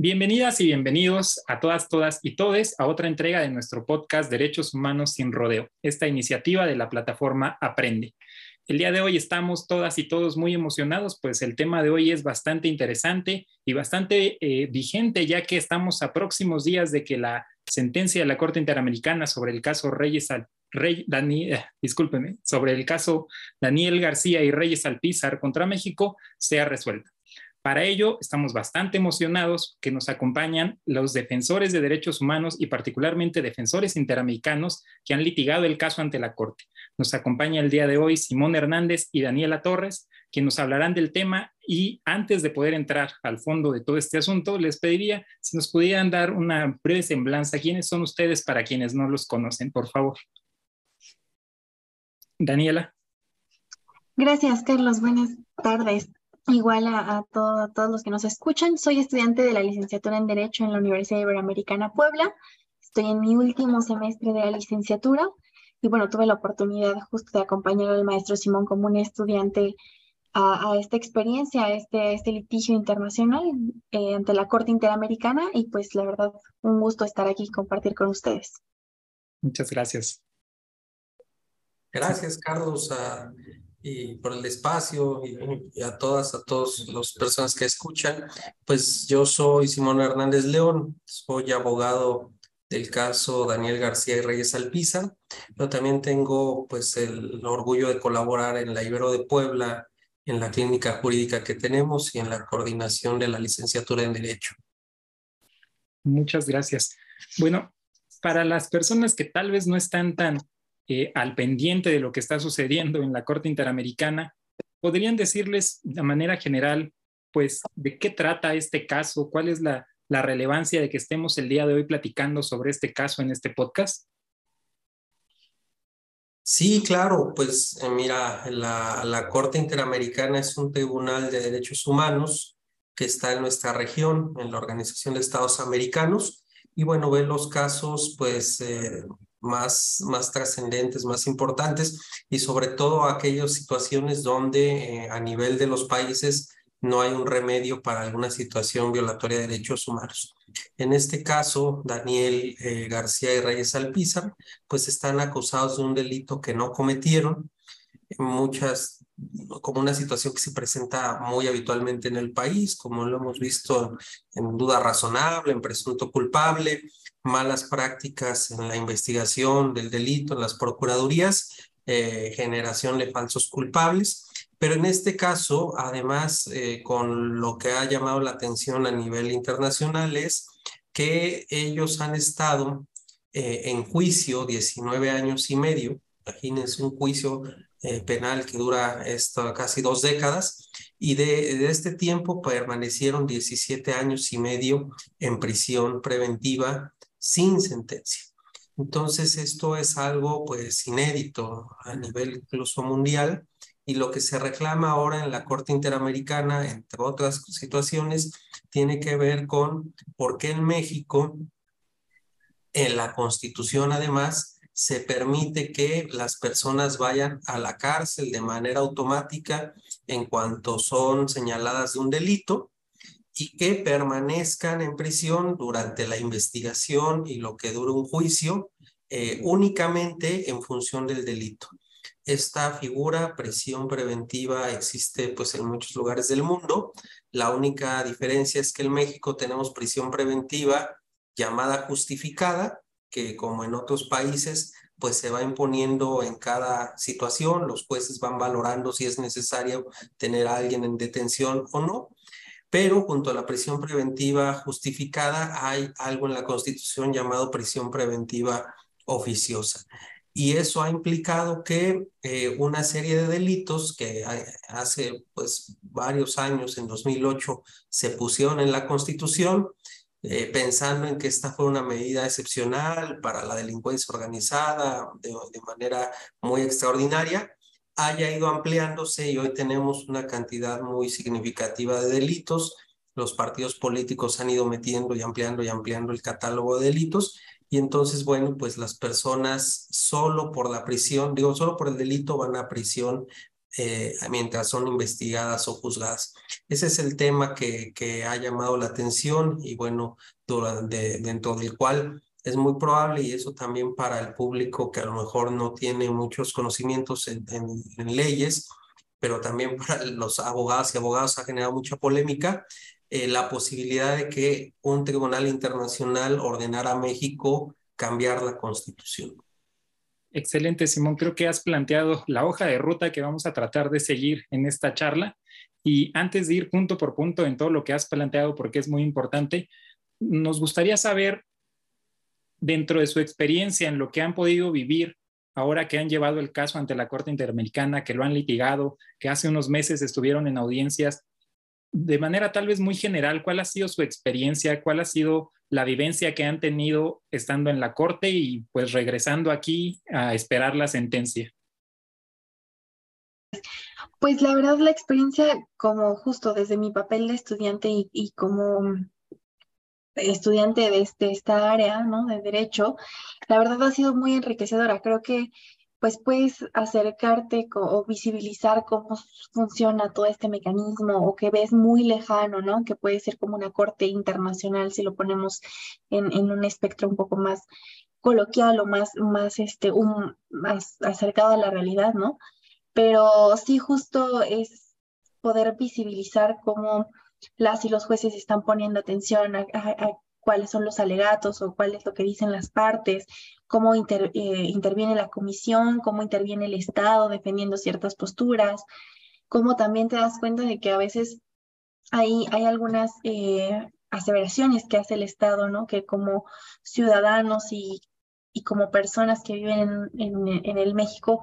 Bienvenidas y bienvenidos a todas, todas y todes a otra entrega de nuestro podcast Derechos Humanos sin Rodeo, esta iniciativa de la plataforma Aprende. El día de hoy estamos todas y todos muy emocionados, pues el tema de hoy es bastante interesante y bastante eh, vigente, ya que estamos a próximos días de que la sentencia de la Corte Interamericana sobre el caso Reyes al, Rey, Daniel, eh, sobre el caso Daniel García y Reyes Alpizar contra México sea resuelta. Para ello, estamos bastante emocionados que nos acompañan los defensores de derechos humanos y particularmente defensores interamericanos que han litigado el caso ante la Corte. Nos acompaña el día de hoy Simón Hernández y Daniela Torres, quienes nos hablarán del tema y antes de poder entrar al fondo de todo este asunto, les pediría si nos pudieran dar una breve semblanza. ¿Quiénes son ustedes para quienes no los conocen, por favor? Daniela. Gracias, Carlos. Buenas tardes. Igual a, todos los que nos escuchan, soy estudiante de la licenciatura en Derecho en la Universidad Iberoamericana Puebla. Estoy en mi último semestre de la licenciatura y bueno, tuve la oportunidad justo de acompañar al maestro Simón como un estudiante a, esta experiencia, a este, este litigio internacional eh, ante la Corte Interamericana y pues la verdad, un gusto estar aquí y compartir con ustedes. Muchas gracias. Gracias, Carlos y por el espacio y, a todas, a todas las personas que escuchan. Pues yo soy Simón Hernández León, soy abogado del caso Daniel García y Reyes Alpiza, pero también tengo pues el orgullo de colaborar en la Ibero de Puebla, en la clínica jurídica que tenemos y en la coordinación de la licenciatura en Derecho. Muchas gracias. Bueno, para las personas que tal vez no están tan eh, al pendiente de lo que está sucediendo en la Corte Interamericana, ¿podrían decirles de manera general, pues, de qué trata este caso? ¿Cuál es la, relevancia de que estemos el día de hoy platicando sobre este caso en este podcast? Sí, claro, pues eh, mira, la, Corte Interamericana es un tribunal de derechos humanos que está en nuestra región, en la Organización de Estados Americanos, y bueno, ve los casos pues eh, más, más trascendentes, más importantes y sobre todo aquellas situaciones donde eh, a nivel de los países no hay un remedio para alguna situación violatoria de derechos humanos. En este caso, Daniel eh, García y Reyes Alpizar, pues están acusados de un delito que no cometieron. Muchas, como una situación que se presenta muy habitualmente en el país, como lo hemos visto en duda razonable, en presunto culpable, malas prácticas en la investigación del delito, en las procuradurías, eh, generación de falsos culpables. Pero en este caso, además, eh, con lo que ha llamado la atención a nivel internacional es que ellos han estado eh, en juicio 19 años y medio. Imagínense un juicio penal que dura esto, casi dos décadas y de, este tiempo permanecieron 17 años y medio en prisión preventiva sin sentencia. Entonces, esto es algo pues inédito a nivel incluso mundial y lo que se reclama ahora en la Corte Interamericana, entre otras situaciones, tiene que ver con por qué en México, en la Constitución además, se permite que las personas vayan a la cárcel de manera automática en cuanto son señaladas de un delito y que permanezcan en prisión durante la investigación y lo que dure un juicio eh, únicamente en función del delito. Esta figura, presión preventiva, existe pues en muchos lugares del mundo. La única diferencia es que en México tenemos prisión preventiva llamada justificada, que como en otros países pues se va imponiendo en cada situación, los jueces van valorando si es necesario tener a alguien en detención o no pero junto a la prisión preventiva justificada hay algo en la Constitución llamado prisión preventiva oficiosa. Y eso ha implicado que eh, una serie de delitos que hace pues varios años, en 2008, se pusieron en la Constitución, eh, pensando en que esta fue una medida excepcional para la delincuencia organizada de manera muy extraordinaria, haya ido ampliándose y hoy tenemos una cantidad muy significativa de delitos. Los partidos políticos han ido metiendo y ampliando y ampliando el catálogo de delitos y entonces, bueno, pues las personas solo por la prisión, digo, solo por el delito van a prisión eh, mientras son investigadas o juzgadas. Ese es el tema que, ha llamado la atención y bueno, dentro del cual es muy probable y eso también para el público que a lo mejor no tiene muchos conocimientos en, en, leyes, pero también para los abogados y abogados ha generado mucha polémica, eh, la posibilidad de que un tribunal internacional ordenara a México cambiar la constitución. Excelente, Simón. Creo que has planteado la hoja de ruta que vamos a tratar de seguir en esta charla. Y antes de ir punto por punto en todo lo que has planteado, porque es muy importante, nos gustaría saber, dentro de su experiencia, en lo que han podido vivir ahora que han llevado el caso ante la Corte Interamericana, que lo han litigado, que hace unos meses estuvieron en audiencias, de manera tal vez muy general, ¿cuál ha sido su experiencia? ¿Cuál ha sido la vivencia que han tenido estando en la corte y pues regresando aquí a esperar la sentencia? Pues la verdad la experiencia como justo desde mi papel de estudiante y, como estudiante de, este, esta área, ¿no? De derecho, la verdad ha sido muy enriquecedora. Creo que pues puedes acercarte o visibilizar cómo funciona todo este mecanismo o que ves muy lejano, ¿no? Que puede ser como una corte internacional si lo ponemos en, un espectro un poco más coloquial o más, más, este, acercado a la realidad, ¿no? Pero sí justo es poder visibilizar cómo las y los jueces están poniendo atención a, cuáles son los alegatos o cuál es lo que dicen las partes, cómo eh, interviene la comisión, cómo interviene el Estado defendiendo ciertas posturas, cómo también te das cuenta de que a veces hay, hay algunas eh, aseveraciones que hace el Estado, ¿no? Que como ciudadanos y, y como personas que viven en, en el México,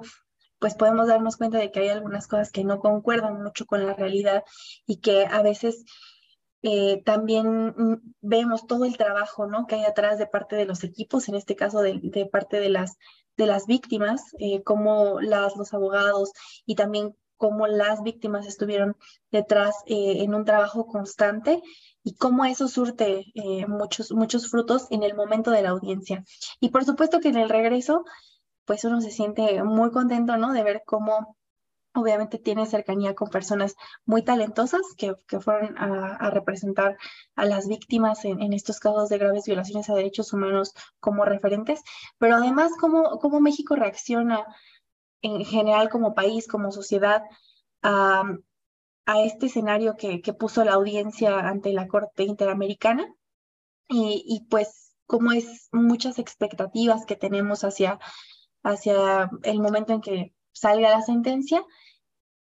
pues podemos darnos cuenta de que hay algunas cosas que no concuerdan mucho con la realidad y que a veces eh, también mm, vemos todo el trabajo ¿no? que hay atrás de parte de los equipos, en este caso de, parte de las, de las víctimas, eh, las, los abogados y también cómo las víctimas estuvieron detrás eh, en un trabajo constante y cómo eso surte muchos, muchos frutos en el momento de la audiencia. Y por supuesto que en el regreso, pues uno se siente muy contento, ¿no? De ver cómo obviamente tiene cercanía con personas muy talentosas que, fueron a, representar a las víctimas en, estos casos de graves violaciones a derechos humanos como referentes, pero además cómo, cómo México reacciona en general como país, como sociedad, a, este escenario que, puso la audiencia ante la Corte Interamericana y, y pues cómo es muchas expectativas que tenemos hacia, hacia el momento en que salga la sentencia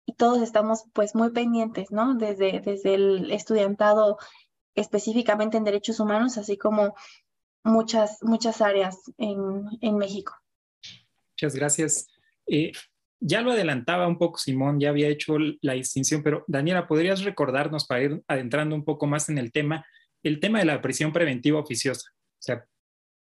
y todos estamos pues muy pendientes, ¿no? Desde, desde el estudiantado específicamente en derechos humanos, así como muchas, muchas áreas en, en México. Muchas gracias. Eh, ya lo adelantaba un poco Simón, ya había hecho la distinción, pero Daniela, ¿podrías recordarnos para ir adentrando un poco más en el tema, el tema de la prisión preventiva oficiosa? O sea,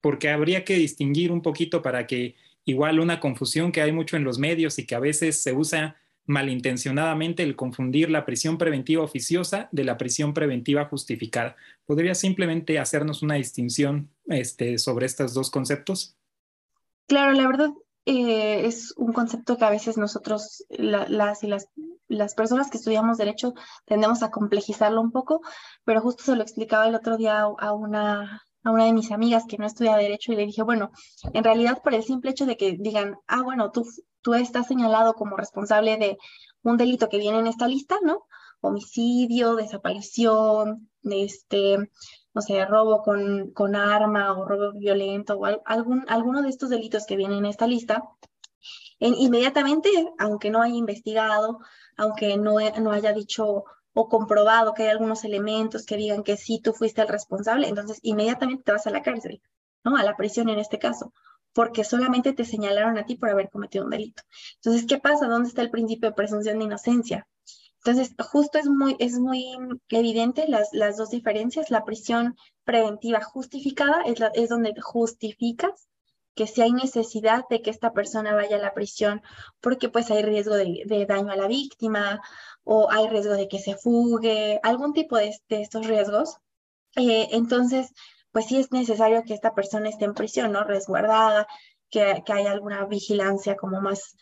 porque habría que distinguir un poquito para que igual una confusión que hay mucho en los medios y que a veces se usa malintencionadamente el confundir la prisión preventiva oficiosa de la prisión preventiva justificada. ¿Podría simplemente hacernos una distinción este, sobre estos dos conceptos? Claro, la verdad eh, es un concepto que a veces nosotros, las y las, las personas que estudiamos derecho, tendemos a complejizarlo un poco, pero justo se lo explicaba el otro día a una, a una de mis amigas que no estudia derecho y le dije, bueno, en realidad por el simple hecho de que digan, ah, bueno, tú, tú estás señalado como responsable de un delito que viene en esta lista, ¿no? Homicidio, desaparición, este, no sé, robo con, con arma o robo violento o algún, alguno de estos delitos que vienen en esta lista, en, inmediatamente, aunque no haya investigado, aunque no, no haya dicho o comprobado que hay algunos elementos que digan que sí tú fuiste el responsable, entonces inmediatamente te vas a la cárcel, ¿no? A la prisión en este caso, porque solamente te señalaron a ti por haber cometido un delito. Entonces, ¿qué pasa? ¿Dónde está el principio de presunción de inocencia? Entonces, justo es muy, es muy evidente las, las dos diferencias. La prisión preventiva justificada es, es donde justificas que si hay necesidad de que esta persona vaya a la prisión porque pues hay riesgo de, daño a la víctima o hay riesgo de que se fugue, algún tipo de, estos riesgos, eh, entonces, pues sí es necesario que esta persona esté en prisión, ¿no? Resguardada, que, que haya alguna vigilancia como más,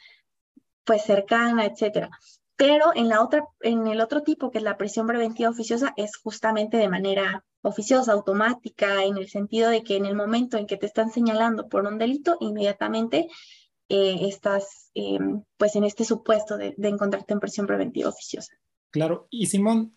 pues cercana, etcétera. Pero en, la otra, en el otro tipo, que es la prisión preventiva oficiosa, es justamente de manera oficiosa, automática, en el sentido de que en el momento en que te están señalando por un delito, inmediatamente eh, estás em, pues en este supuesto de, de encontrarte en prisión preventiva oficiosa. Claro, y Simón,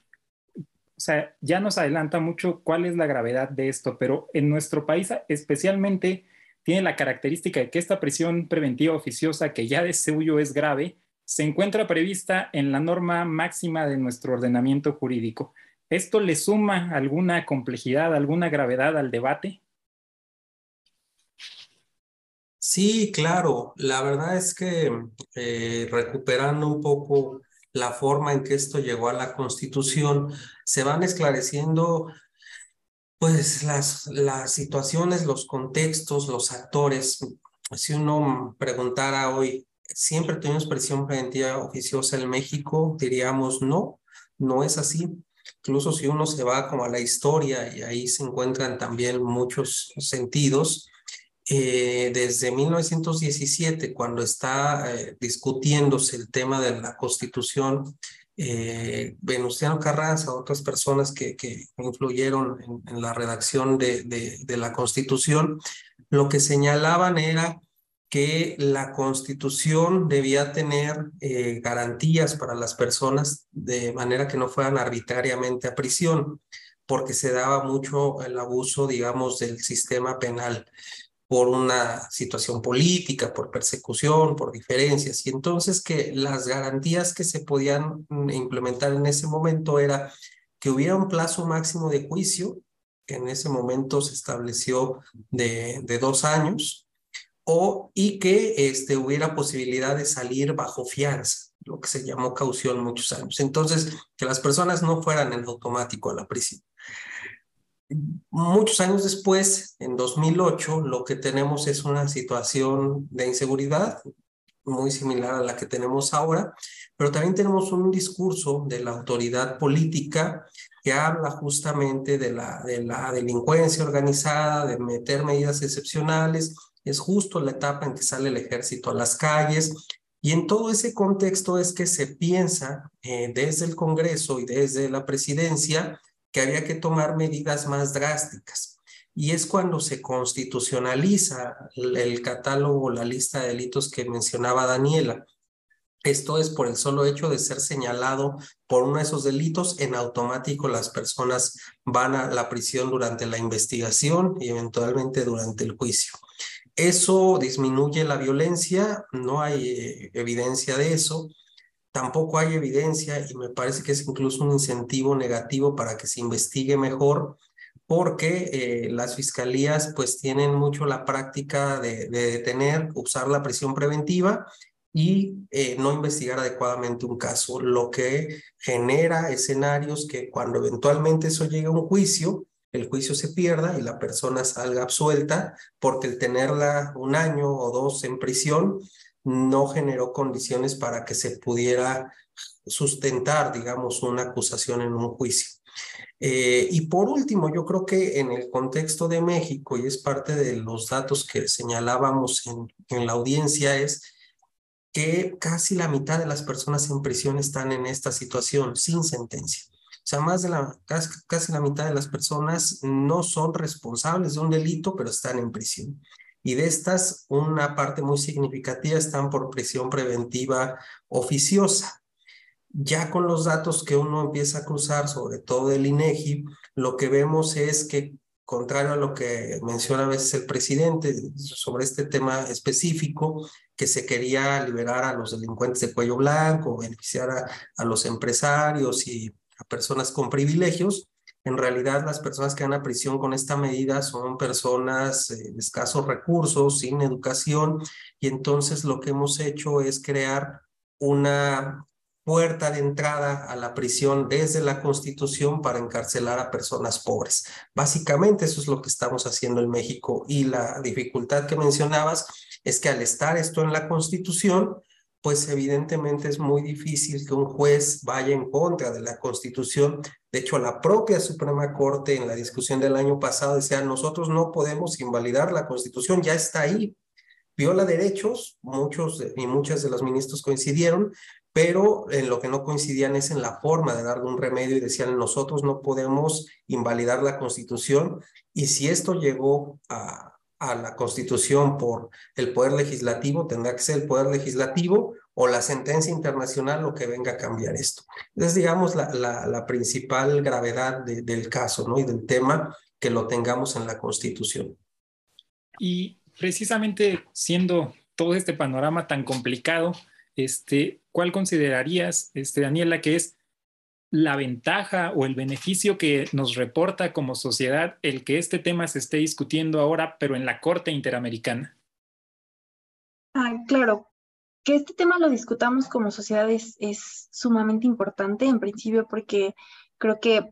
o sea, ya nos adelanta mucho cuál es la gravedad de esto, pero en nuestro país especialmente tiene la característica de que esta prisión preventiva oficiosa, que ya de suyo es grave, se encuentra prevista en la norma máxima de nuestro ordenamiento jurídico. ¿Esto le suma alguna complejidad, alguna gravedad al debate? Sí, claro. La verdad es que eh, recuperando un poco la forma en que esto llegó a la Constitución, se van esclareciendo pues las, situaciones, los contextos, los actores. Si uno preguntara hoy, siempre tuvimos prisión preventiva oficiosa en México, diríamos no, no es así. Incluso si uno se va como a la historia y ahí se encuentran también muchos sentidos, eh, desde 1917, cuando está eh, discutiéndose el tema de la constitución, eh, Venustiano Carranza, otras personas que, que influyeron en, en, la redacción de, de, de la constitución, lo que señalaban era que la constitución debía tener eh, garantías para las personas de manera que no fueran arbitrariamente a prisión, porque se daba mucho el abuso, digamos, del sistema penal por una situación política, por persecución, por diferencias. Y entonces que las garantías que se podían implementar en ese momento era que hubiera un plazo máximo de juicio, que en ese momento se estableció de dos años, o y que este, hubiera posibilidad de salir bajo fianza, lo que se llamó caución muchos años. Entonces, que las personas no fueran en automático a la prisión. Muchos años después, en 2008, lo que tenemos es una situación de inseguridad muy similar a la que tenemos ahora, pero también tenemos un discurso de la autoridad política que habla justamente de la, de la delincuencia organizada, de meter medidas excepcionales, es justo la etapa en que sale el ejército a las calles. Y en todo ese contexto es que se piensa eh, desde el Congreso y desde la presidencia que había que tomar medidas más drásticas. Y es cuando se constitucionaliza el, el catálogo, la lista de delitos que mencionaba Daniela. Esto es por el solo hecho de ser señalado por uno de esos delitos, en automático las personas van a la prisión durante la investigación y eventualmente durante el juicio. Eso disminuye la violencia, no hay evidencia de eso. Tampoco hay evidencia y me parece que es incluso un incentivo negativo para que se investigue mejor porque eh, las fiscalías pues tienen mucho la práctica de, de detener, usar la prisión preventiva y eh, no investigar adecuadamente un caso, lo que genera escenarios que cuando eventualmente eso llegue a un juicio, el juicio se pierda y la persona salga absuelta porque el tenerla un año o dos en prisión no generó condiciones para que se pudiera sustentar, digamos, una acusación en un juicio. Eh, y por último, yo creo que en el contexto de México, y es parte de los datos que señalábamos en, en la audiencia, es que casi la mitad de las personas en prisión están en esta situación sin sentencia. O sea, más de la, casi, casi la mitad de las personas no son responsables de un delito, pero están en prisión. Y de estas, una parte muy significativa están por prisión preventiva oficiosa. Ya con los datos que uno empieza a cruzar, sobre todo del INEGI, lo que vemos es que, contrario a lo que menciona a veces el presidente sobre este tema específico, que se quería liberar a los delincuentes de cuello blanco, beneficiar a, a los empresarios y personas con privilegios. En realidad, las personas que van a prisión con esta medida son personas eh, de escasos recursos, sin educación, y entonces lo que hemos hecho es crear una puerta de entrada a la prisión desde la Constitución para encarcelar a personas pobres. Básicamente eso es lo que estamos haciendo en México y la dificultad que mencionabas es que al estar esto en la Constitución, pues evidentemente es muy difícil que un juez vaya en contra de la Constitución. De hecho, la propia Suprema Corte en la discusión del año pasado decía, nosotros no podemos invalidar la Constitución, ya está ahí. Viola derechos, muchos y muchas de los ministros coincidieron, pero en lo que no coincidían es en la forma de darle un remedio y decían nosotros no podemos invalidar la constitución y si esto llegó a, a la Constitución por el Poder Legislativo, tendrá que ser el Poder Legislativo o la sentencia internacional lo que venga a cambiar esto. Es, digamos, la, la, principal gravedad del caso ¿no? y del tema que lo tengamos en la Constitución. Y precisamente siendo todo este panorama tan complicado, este, ¿cuál considerarías, este, Daniela, que es la ventaja o el beneficio que nos reporta como sociedad el que este tema se esté discutiendo ahora, pero en la Corte Interamericana? Ah, claro, que este tema lo discutamos como sociedad es, sumamente importante en principio porque creo que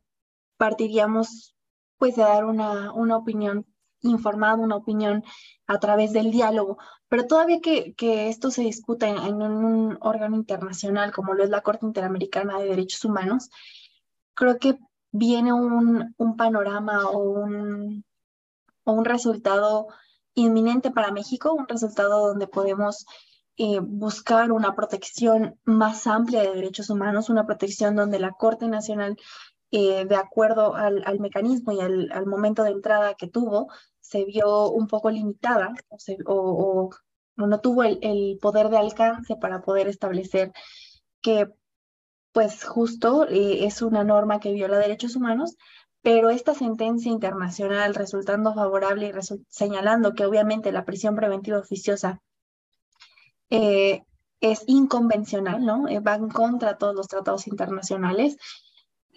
partiríamos pues de dar una, una opinión informada, una opinión a través del diálogo, pero todavía que, esto se discuta en, un órgano internacional como lo es la Corte Interamericana de Derechos Humanos, creo que viene un, panorama o un, o un resultado inminente para México, un resultado donde podemos eh, buscar una protección más amplia de derechos humanos, una protección donde la Corte Nacional, eh, de acuerdo al, mecanismo y al, momento de entrada que tuvo, se vio un poco limitada o, no tuvo el, poder de alcance para poder establecer que pues justo eh, es una norma que viola derechos humanos, pero esta sentencia internacional resultando favorable y señalando que obviamente la prisión preventiva oficiosa eh, es inconvencional, ¿no? Va en contra de todos los tratados internacionales,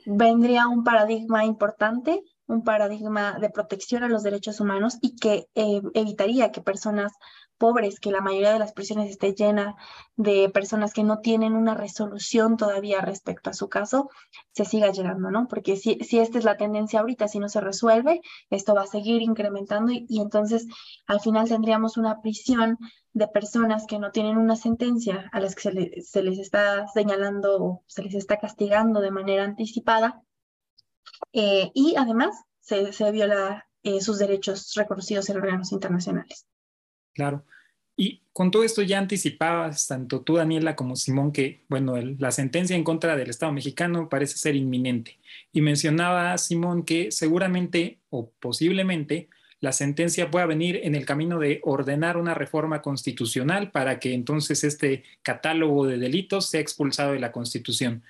vendría un paradigma importante un paradigma de protección a los derechos humanos y que eh, evitaría que personas pobres, que la mayoría de las prisiones esté llena de personas que no tienen una resolución todavía respecto a su caso, se siga llegando, ¿no? Porque si, si esta es la tendencia ahorita, si no se resuelve, esto va a seguir incrementando y, entonces al final tendríamos una prisión de personas que no tienen una sentencia a las que se, se les está señalando o se les está castigando de manera anticipada eh, y además se, se viola eh, sus derechos reconocidos en órganos internacionales. Claro. Y con todo esto ya anticipabas, tanto tú, Daniela, como Simón, que, bueno, la sentencia en contra del Estado mexicano parece ser inminente. Y mencionaba, Simón, que seguramente o posiblemente la sentencia pueda venir en el camino de ordenar una reforma constitucional para que entonces este catálogo de delitos sea expulsado de la Constitución.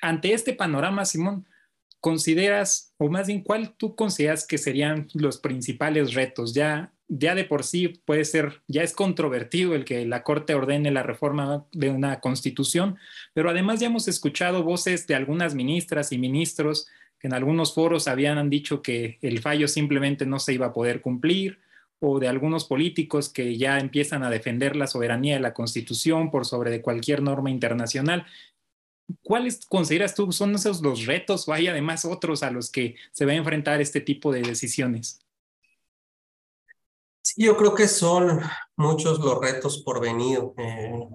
Ante este panorama, Simón, consideras, o más bien, cuál tú consideras que serían los principales retos? Ya, ya de por sí puede ser, ya es controvertido el que la Corte ordene la reforma de una constitución, pero además ya hemos escuchado voces de algunas ministras y ministros que en algunos foros habían dicho que el fallo simplemente no se iba a poder cumplir, o de algunos políticos que ya empiezan a defender la soberanía de la Constitución por sobre de cualquier norma internacional. ¿Cuáles consideras tú son esos los retos o hay además otros a los que se va a enfrentar este tipo de decisiones? Yo creo que son muchos los retos por venir. Eh,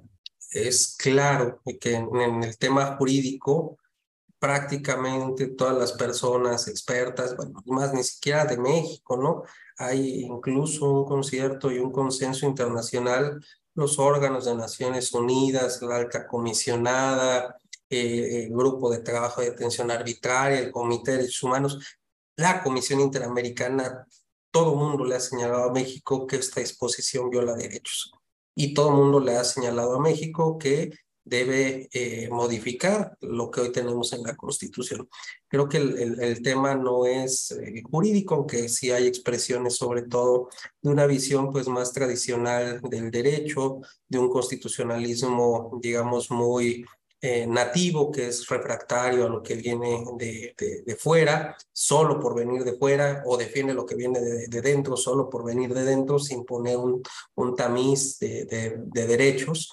es claro que en, el tema jurídico prácticamente todas las personas expertas, bueno, más ni siquiera de México, ¿no? Hay incluso un concierto y un consenso internacional, los órganos de Naciones Unidas, la alta comisionada, eh, el Grupo de Trabajo de Detención Arbitraria, el Comité de Derechos Humanos, la Comisión Interamericana, todo el mundo le ha señalado a México que esta disposición viola derechos. Y todo el mundo le ha señalado a México que debe eh, modificar lo que hoy tenemos en la Constitución. Creo que el, el, tema no es eh, jurídico, aunque sí hay expresiones sobre todo de una visión pues más tradicional del derecho, de un constitucionalismo, digamos, muy eh, nativo que es refractario a lo que viene de, de, fuera, solo por venir de fuera, o defiende lo que viene de, de dentro, solo por venir de dentro, sin poner un, un tamiz de, derechos.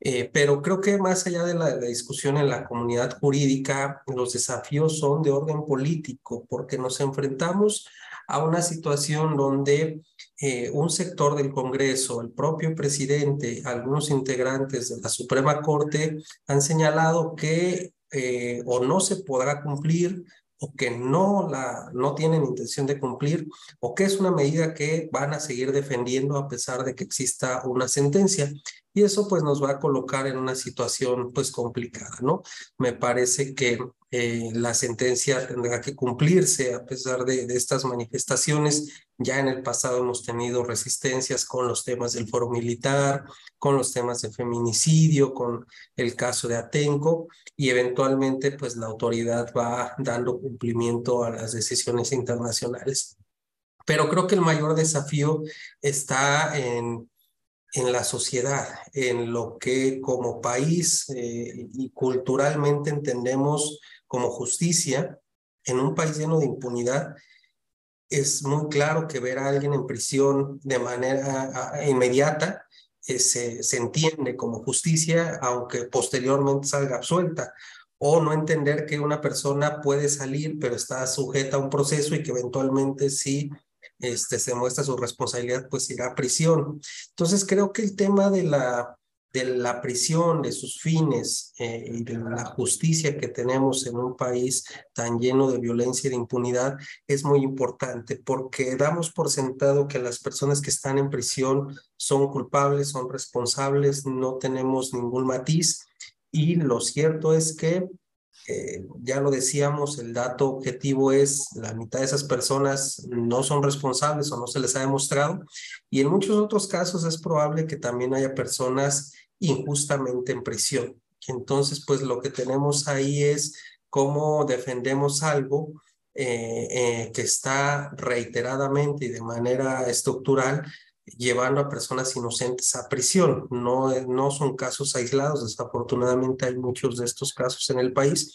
Eh, pero creo que más allá de la, discusión en la comunidad jurídica, los desafíos son de orden político, porque nos enfrentamos a una situación donde eh, un sector del Congreso, el propio presidente, algunos integrantes de la Suprema Corte han señalado que eh, o no se podrá cumplir o que no, la, no tienen intención de cumplir o que es una medida que van a seguir defendiendo a pesar de que exista una sentencia. y eso pues nos va a colocar en una situación pues complicada, ¿no? Me parece que eh, la sentencia tendrá que cumplirse a pesar de, estas manifestaciones. Ya en el pasado hemos tenido resistencias con los temas del foro militar, con los temas de feminicidio, con el caso de Atenco y eventualmente pues la autoridad va dando cumplimiento a las decisiones internacionales. Pero creo que el mayor desafío está en en la sociedad, en lo que como país eh, y culturalmente entendemos como justicia, en un país lleno de impunidad, es muy claro que ver a alguien en prisión de manera inmediata eh, se, se entiende como justicia, aunque posteriormente salga absuelta. O no entender que una persona puede salir, pero está sujeta a un proceso y que eventualmente sí este, se muestra su responsabilidad, pues irá a prisión. Entonces creo que el tema de la, de la prisión, de sus fines eh, y de la justicia que tenemos en un país tan lleno de violencia y de impunidad es muy importante porque damos por sentado que las personas que están en prisión son culpables, son responsables, no tenemos ningún matiz y lo cierto es que eh, ya lo decíamos, el dato objetivo es la mitad de esas personas no son responsables o no se les ha demostrado. Y en muchos otros casos es probable que también haya personas injustamente en prisión. Entonces, pues lo que tenemos ahí es cómo defendemos algo eh, eh, que está reiteradamente y de manera estructural llevando a personas inocentes a prisión. No, no son casos aislados, desafortunadamente hay muchos de estos casos en el país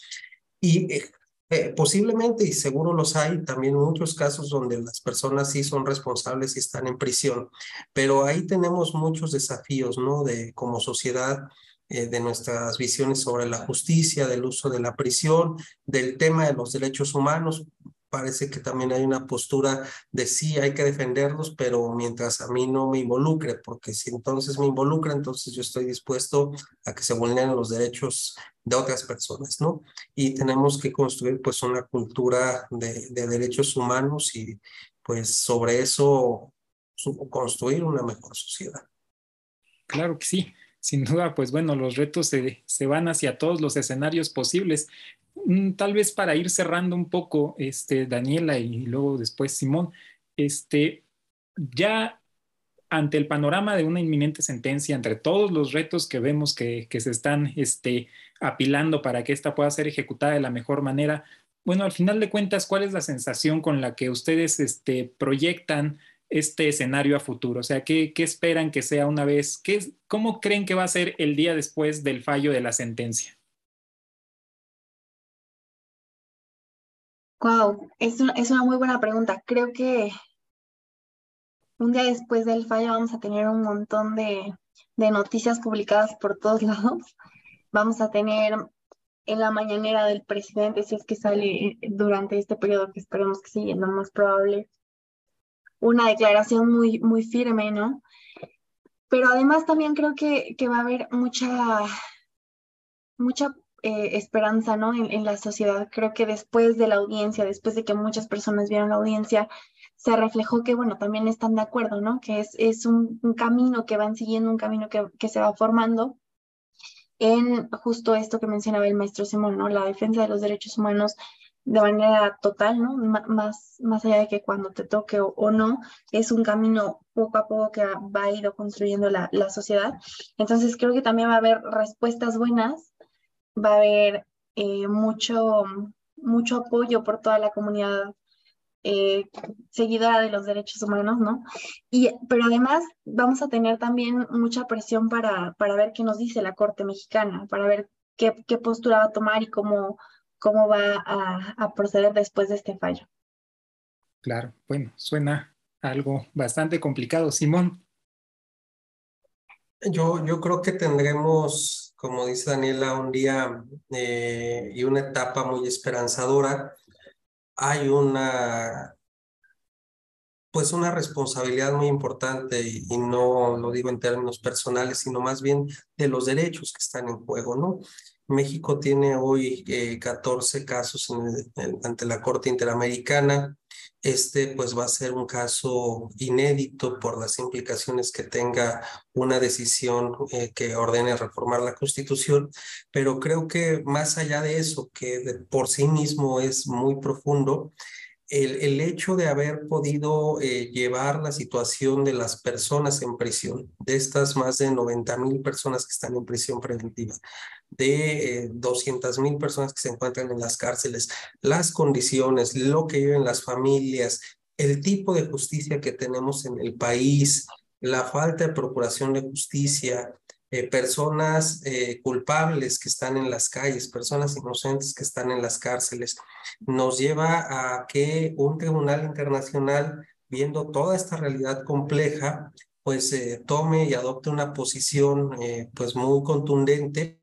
y eh, eh, posiblemente, y seguro los hay, también muchos casos donde las personas sí son responsables y están en prisión, pero ahí tenemos muchos desafíos, ¿no? De como sociedad, eh, de nuestras visiones sobre la justicia, del uso de la prisión, del tema de los derechos humanos parece que también hay una postura de sí, hay que defenderlos, pero mientras a mí no me involucre, porque si entonces me involucra, entonces yo estoy dispuesto a que se vulneren los derechos de otras personas, ¿no? Y tenemos que construir pues una cultura de, de derechos humanos y pues sobre eso construir una mejor sociedad. Claro que sí sin duda, pues bueno, los retos se, se, van hacia todos los escenarios posibles. Mm, tal vez para ir cerrando un poco, este, Daniela y luego después Simón, este, ya ante el panorama de una inminente sentencia, entre todos los retos que vemos que, que se están este, apilando para que esta pueda ser ejecutada de la mejor manera, bueno, al final de cuentas, ¿cuál es la sensación con la que ustedes este, proyectan este escenario a futuro? O sea, ¿qué, qué esperan que sea una vez? Qué, ¿Cómo creen que va a ser el día después del fallo de la sentencia? Wow, es una, es una muy buena pregunta. Creo que un día después del fallo vamos a tener un montón de, de noticias publicadas por todos lados. Vamos a tener en la mañanera del presidente, si es que sale durante este periodo que esperemos que siga, lo más probable, una declaración muy, muy firme, ¿no? Pero además también creo que, que va a haber mucha, mucha eh, esperanza ¿no? En, la sociedad. Creo que después de la audiencia, después de que muchas personas vieron la audiencia, se reflejó que, bueno, también están de acuerdo, ¿no? Que es, es un, camino que van siguiendo, un camino que, que se va formando en justo esto que mencionaba el maestro Simón, ¿no? La defensa de los derechos humanos de manera total, ¿no? más, más allá de que cuando te toque o, no, es un camino poco a poco que va a ir construyendo la, la sociedad. Entonces creo que también va a haber respuestas buenas va a haber eh, mucho, mucho apoyo por toda la comunidad eh, seguidora de los derechos humanos, ¿no? Y, pero además vamos a tener también mucha presión para, para ver qué nos dice la Corte Mexicana, para ver qué, qué postura va a tomar y cómo, cómo va a, a proceder después de este fallo. Claro, bueno, suena algo bastante complicado. Simón. Yo, yo creo que tendremos como dice Daniela, un día eh, y una etapa muy esperanzadora. Hay una, pues una responsabilidad muy importante y, no lo digo en términos personales, sino más bien de los derechos que están en juego, ¿no? México tiene hoy 14 eh, casos ante la Corte Interamericana. Este pues va a ser un caso inédito por las implicaciones que tenga una decisión eh, que ordene reformar la Constitución, pero creo que más allá de eso, que por sí mismo es muy profundo, el, hecho de haber podido eh, llevar la situación de las personas en prisión, de estas más de 90 mil personas que están en prisión preventiva, de eh, 200 mil personas que se encuentran en las cárceles, las condiciones, lo que viven las familias, el tipo de justicia que tenemos en el país, la falta de procuración de justicia, eh, personas eh, culpables que están en las calles, personas inocentes que están en las cárceles, nos lleva a que un tribunal internacional, viendo toda esta realidad compleja, pues eh, tome y adopte una posición eh, pues muy contundente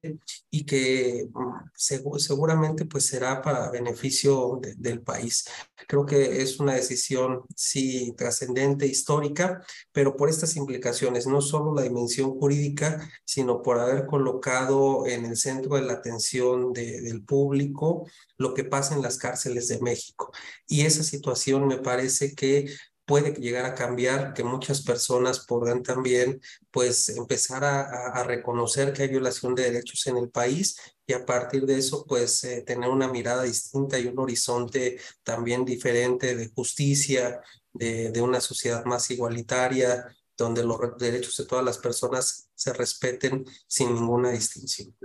y que mm, seguramente pues será para beneficio del país. Creo que es una decisión sí trascendente, histórica, pero por estas implicaciones, no solo la dimensión jurídica, sino por haber colocado en el centro de la atención del público lo que pasa en las cárceles de México. Y esa situación me parece que puede llegar a cambiar, que muchas personas podrán también pues empezar a, reconocer que hay violación de derechos en el país y a partir de eso pues eh, tener una mirada distinta y un horizonte también diferente de justicia, de, de una sociedad más igualitaria, donde los derechos de todas las personas se respeten sin ninguna distinción.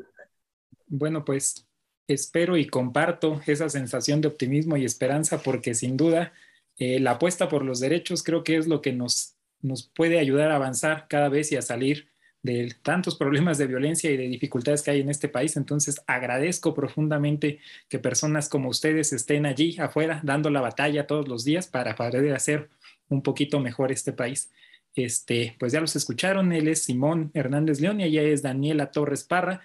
Bueno, pues espero y comparto esa sensación de optimismo y esperanza porque sin duda eh, la apuesta por los derechos creo que es lo que nos, nos puede ayudar a avanzar cada vez y a salir de tantos problemas de violencia y de dificultades que hay en este país. Entonces, agradezco profundamente que personas como ustedes estén allí afuera dando la batalla todos los días para poder hacer un poquito mejor este país. Este, pues ya los escucharon, él es Simón Hernández León y ella es Daniela Torres Parra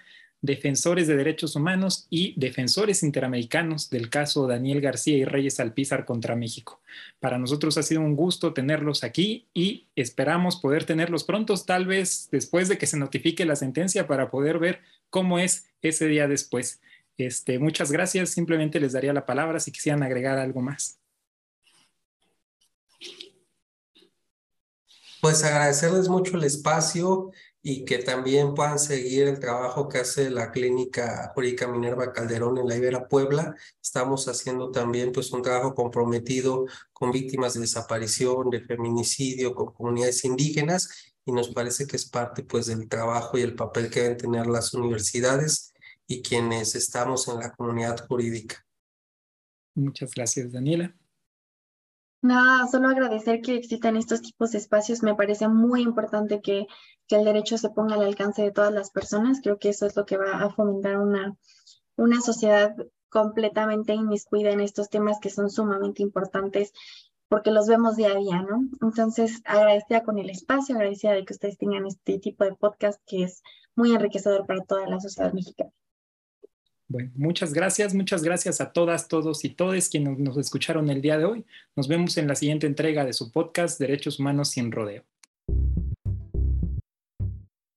defensores de derechos humanos y defensores interamericanos del caso Daniel García y Reyes Alpizar contra México. Para nosotros ha sido un gusto tenerlos aquí y esperamos poder tenerlos prontos, tal vez después de que se notifique la sentencia para poder ver cómo es ese día después. Este, muchas gracias, simplemente les daría la palabra si quisieran agregar algo más. Pues agradecerles mucho el espacio y que también puedan seguir el trabajo que hace la Clínica Jurídica Minerva Calderón en la Ibera Puebla. Estamos haciendo también pues un trabajo comprometido con víctimas de desaparición, de feminicidio, con comunidades indígenas y nos parece que es parte pues del trabajo y el papel que deben tener las universidades y quienes estamos en la comunidad jurídica. Muchas gracias, Daniela. Nada, solo agradecer que existan estos tipos de espacios. Me parece muy importante que, que el derecho se ponga al alcance de todas las personas. Creo que eso es lo que va a fomentar una, una sociedad completamente inmiscuida en estos temas que son sumamente importantes porque los vemos día a día, ¿no? Entonces, agradecida con el espacio, agradecida de que ustedes tengan este tipo de podcast que es muy enriquecedor para toda la sociedad mexicana. Bueno, muchas gracias, muchas gracias a todas, todos y todes quienes nos escucharon el día de hoy. Nos vemos en la siguiente entrega de su podcast Derechos Humanos sin Rodeo.